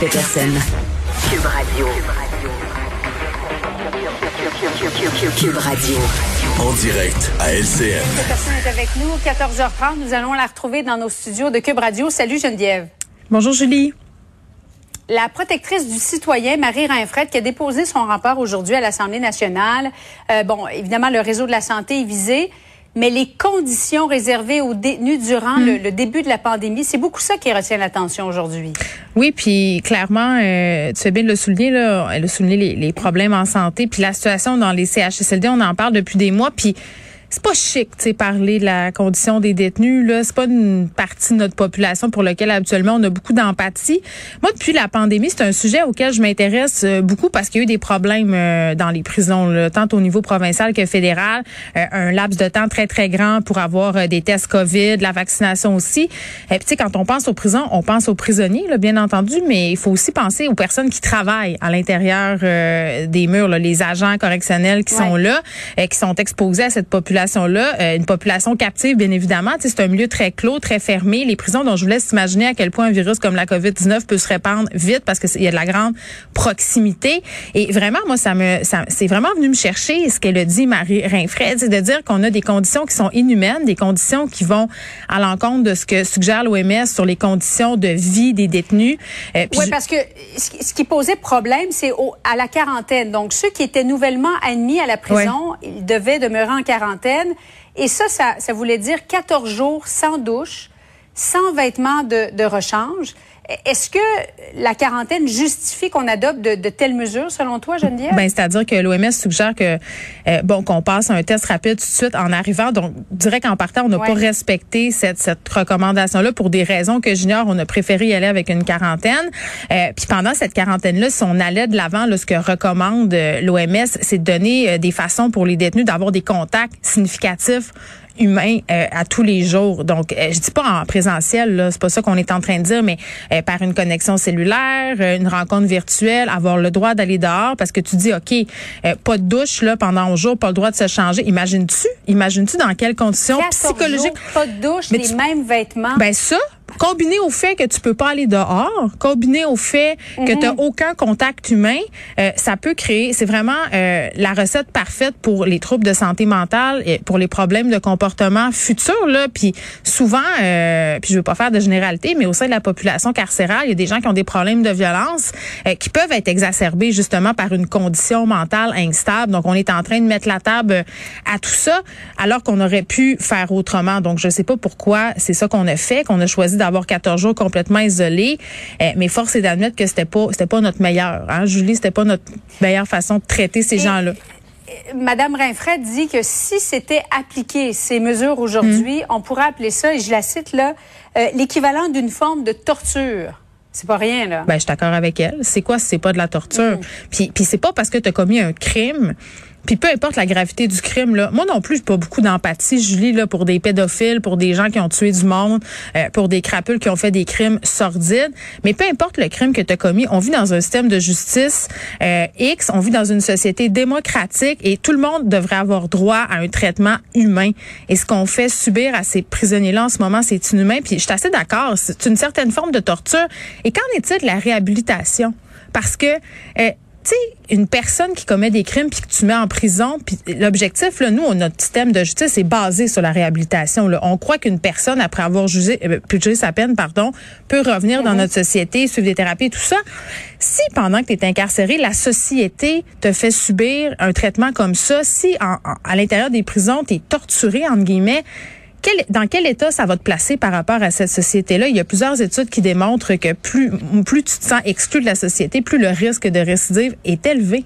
Peterson. Cube Radio. Cube Radio. En direct à LCN. Peterson est avec nous, 14h30. Nous allons la retrouver dans nos studios de Cube Radio. Salut Geneviève. Bonjour Julie. La protectrice du citoyen, Marie Rinfred, qui a déposé son rapport aujourd'hui à l'Assemblée nationale. Euh, bon, évidemment, le réseau de la santé est visé mais les conditions réservées aux détenus durant le, hmm. début de la pandémie, c'est beaucoup ça qui retient l'attention aujourd'hui. Oui, puis clairement, euh, tu fais bien de le souligner, là, elle a souligné les, les problèmes en santé, puis la situation dans les CHSLD, on en parle depuis des mois, puis c'est pas chic, tu sais, parler de la condition des détenus. Là, c'est pas une partie de notre population pour laquelle habituellement on a beaucoup d'empathie. Moi, depuis la pandémie, c'est un sujet auquel je m'intéresse euh, beaucoup parce qu'il y a eu des problèmes euh, dans les prisons, tant au niveau provincial que fédéral. Euh, un laps de temps très très grand pour avoir des tests Covid, la vaccination aussi. Et puis, tu sais, quand on pense aux prisons, on pense aux prisonniers, là, bien entendu, mais il faut aussi penser aux personnes qui travaillent à l'intérieur des murs, là, les agents correctionnels qui sont là, et qui sont exposés à cette population euh, une population captive, bien évidemment. C'est un milieu très clos, très fermé. Les prisons dont je vous laisse imaginer à quel point un virus comme la COVID-19 peut se répandre vite parce qu'il y a de la grande proximité. Et vraiment, moi, ça me, ça, c'est vraiment venu me chercher ce qu'elle a dit, Marie Rinfred, c'est de dire qu'on a des conditions qui sont inhumaines, des conditions qui vont à l'encontre de ce que suggère l'OMS sur les conditions de vie des détenus. Euh, oui, parce que ce qui posait problème, c'est à la quarantaine. Donc, ceux qui étaient nouvellement admis à la prison, ils devaient demeurer en quarantaine et ça, ça, voulait dire 14 jours sans douche, sans vêtements de, rechange. Est-ce que la quarantaine justifie qu'on adopte de, telles mesures, selon toi, Geneviève? Ben, c'est-à-dire que l'OMS suggère que euh, bon qu'on passe un test rapide tout de suite en arrivant. Donc, je dirais qu'en partant, on n'a pas respecté cette, cette recommandation-là pour des raisons que j'ignore. On a préféré y aller avec une quarantaine. Euh, puis pendant cette quarantaine-là, si on allait de l'avant, ce que recommande euh, l'OMS, c'est de donner des façons pour les détenus d'avoir des contacts significatifs humain euh, à tous les jours. Donc, euh, je dis pas en présentiel, là, c'est pas ça qu'on est en train de dire, mais euh, par une connexion cellulaire, une rencontre virtuelle, avoir le droit d'aller dehors, parce que tu dis, ok, pas de douche là pendant un jour, pas le droit de se changer. Imagines-tu, imagines-tu dans quelles conditions psychologiques? Pas de douche, les mêmes vêtements. Ben ça, combiné au fait que tu peux pas aller dehors, combiné au fait que tu n'as mhm. aucun contact humain, euh, ça peut créer, c'est vraiment euh, la recette parfaite pour les troubles de santé mentale et pour les problèmes de comportement futurs là, puis souvent euh, puis je veux pas faire de généralité, mais au sein de la population carcérale, il y a des gens qui ont des problèmes de violence qui peuvent être exacerbés justement par une condition mentale instable. Donc on est en train de mettre la table à tout ça alors qu'on aurait pu faire autrement. Donc je sais pas pourquoi c'est ça qu'on a fait, qu'on a choisi d'avoir 14 jours complètement isolés. Euh, mais force est d'admettre que c'était pas c'était pas notre meilleur. Hein, Julie, c'était pas notre meilleure façon de traiter ces gens-là. Madame Rinfred dit que si c'était appliqué ces mesures aujourd'hui, hmm. on pourrait appeler ça, et je la cite là, euh, l'équivalent d'une forme de torture. C'est pas rien là. Ben je suis d'accord avec elle. C'est quoi si c'est pas de la torture? Hmm. Puis puis c'est pas parce que tu as commis un crime puis peu importe la gravité du crime, là, moi non plus, j'ai pas beaucoup d'empathie, Julie, là, pour des pédophiles, pour des gens qui ont tué du monde, euh, pour des crapules qui ont fait des crimes sordides. Mais peu importe le crime que tu as commis, on vit dans un système de justice euh, X, on vit dans une société démocratique et tout le monde devrait avoir droit à un traitement humain. Et ce qu'on fait subir à ces prisonniers-là en ce moment, c'est inhumain. Puis je suis assez d'accord, c'est une certaine forme de torture. Et qu'en est-il de la réhabilitation? Parce que euh, sais, une personne qui commet des crimes puis que tu mets en prison, puis l'objectif, là, nous, notre système de justice est basé sur la réhabilitation. Là. On croit qu'une personne, après avoir jugé, euh, jugé sa peine, pardon, peut revenir dans mhm. notre société, suivre des thérapies, tout ça. Si pendant que tu es incarcéré, la société te fait subir un traitement comme ça, si à l'intérieur des prisons, tu es torturé, entre guillemets, dans quel état ça va te placer par rapport à cette société-là? Il y a plusieurs études qui démontrent que plus, plus tu te sens exclu de la société, plus le risque de récidive est élevé.